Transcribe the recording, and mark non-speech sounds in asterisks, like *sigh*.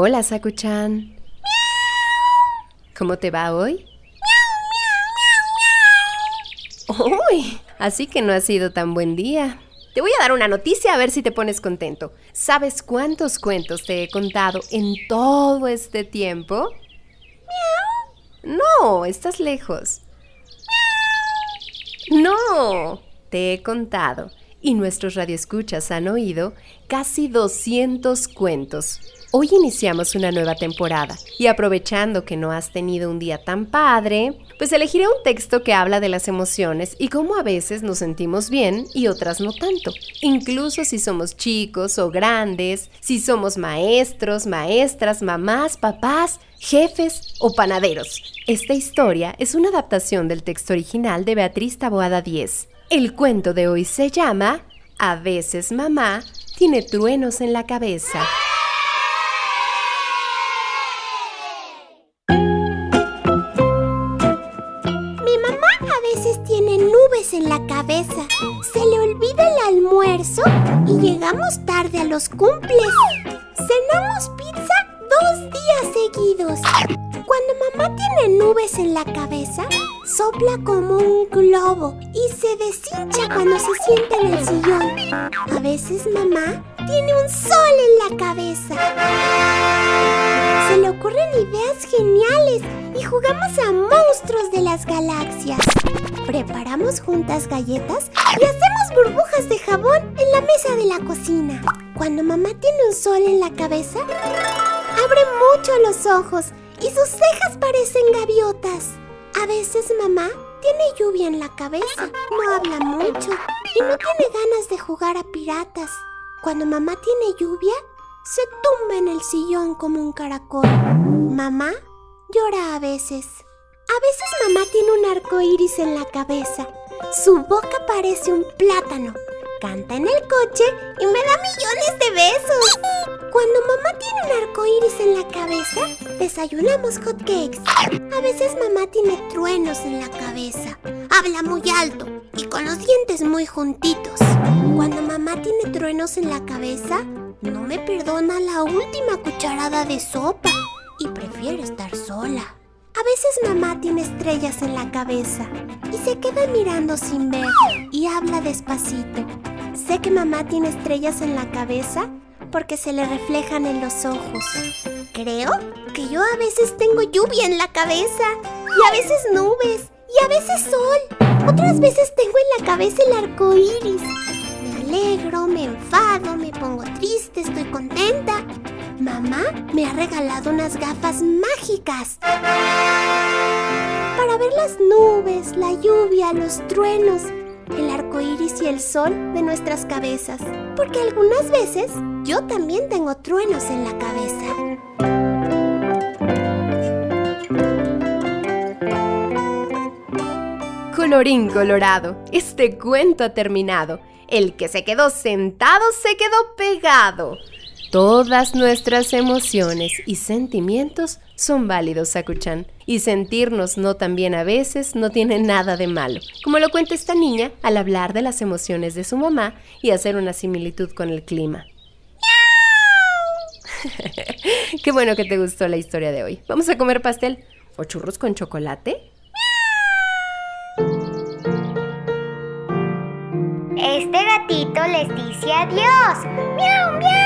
Hola, Sakuchan. ¿Cómo te va hoy? Uy, así que no ha sido tan buen día. Te voy a dar una noticia a ver si te pones contento. ¿Sabes cuántos cuentos te he contado en todo este tiempo? No, estás lejos. No, te he contado y nuestros radioescuchas han oído casi 200 cuentos. Hoy iniciamos una nueva temporada y aprovechando que no has tenido un día tan padre, pues elegiré un texto que habla de las emociones y cómo a veces nos sentimos bien y otras no tanto. Incluso si somos chicos o grandes, si somos maestros, maestras, mamás, papás, jefes o panaderos. Esta historia es una adaptación del texto original de Beatriz Taboada 10. El cuento de hoy se llama A veces mamá tiene truenos en la cabeza. Mi mamá a veces tiene nubes en la cabeza. Se le olvida el almuerzo y llegamos tarde a los cumples. Cenamos pizza dos días seguidos. Cuando mamá tiene nubes en la cabeza, sopla como un globo y se deshincha cuando se sienta en el sillón. A veces mamá tiene un sol en la cabeza. Se le ocurren ideas geniales y jugamos a monstruos de las galaxias. Preparamos juntas galletas y hacemos burbujas de jabón en la mesa de la cocina. Cuando mamá tiene un sol en la cabeza, abre mucho los ojos y sus cejas parecen gaviotas. A veces mamá tiene lluvia en la cabeza, no habla mucho y no tiene ganas de jugar a piratas. Cuando mamá tiene lluvia, se tumba en el sillón como un caracol. Mamá llora a veces. A veces mamá tiene un arco iris en la cabeza. Su boca parece un plátano. Canta en el coche y me da millones de besos. Cuando mamá tiene un arco iris en la cabeza, desayunamos hot cakes. A veces mamá tiene truenos en la cabeza. Habla muy alto y con los dientes muy juntitos. Cuando mamá tiene truenos en la cabeza, no me perdona la última cucharada de sopa y prefiere estar sola. A veces mamá tiene estrellas en la cabeza y se queda mirando sin ver y habla despacito. Sé que mamá tiene estrellas en la cabeza porque se le reflejan en los ojos. Creo que yo a veces tengo lluvia en la cabeza y a veces nubes y a veces sol. Otras veces tengo en la cabeza el arco iris. Me alegro, me enfado, me pongo triste, estoy contenta. Mamá me ha regalado unas gafas mágicas para ver las nubes, la lluvia, los truenos, el arco iris y el sol de nuestras cabezas. Porque algunas veces yo también tengo truenos en la cabeza. Colorín colorado, este cuento ha terminado. El que se quedó sentado se quedó pegado. Todas nuestras emociones y sentimientos son válidos, Sakuchan. Y sentirnos no tan bien a veces no tiene nada de malo. Como lo cuenta esta niña al hablar de las emociones de su mamá y hacer una similitud con el clima. *laughs* Qué bueno que te gustó la historia de hoy. ¿Vamos a comer pastel o churros con chocolate? Este gatito les dice adiós. ¡Miau, miau!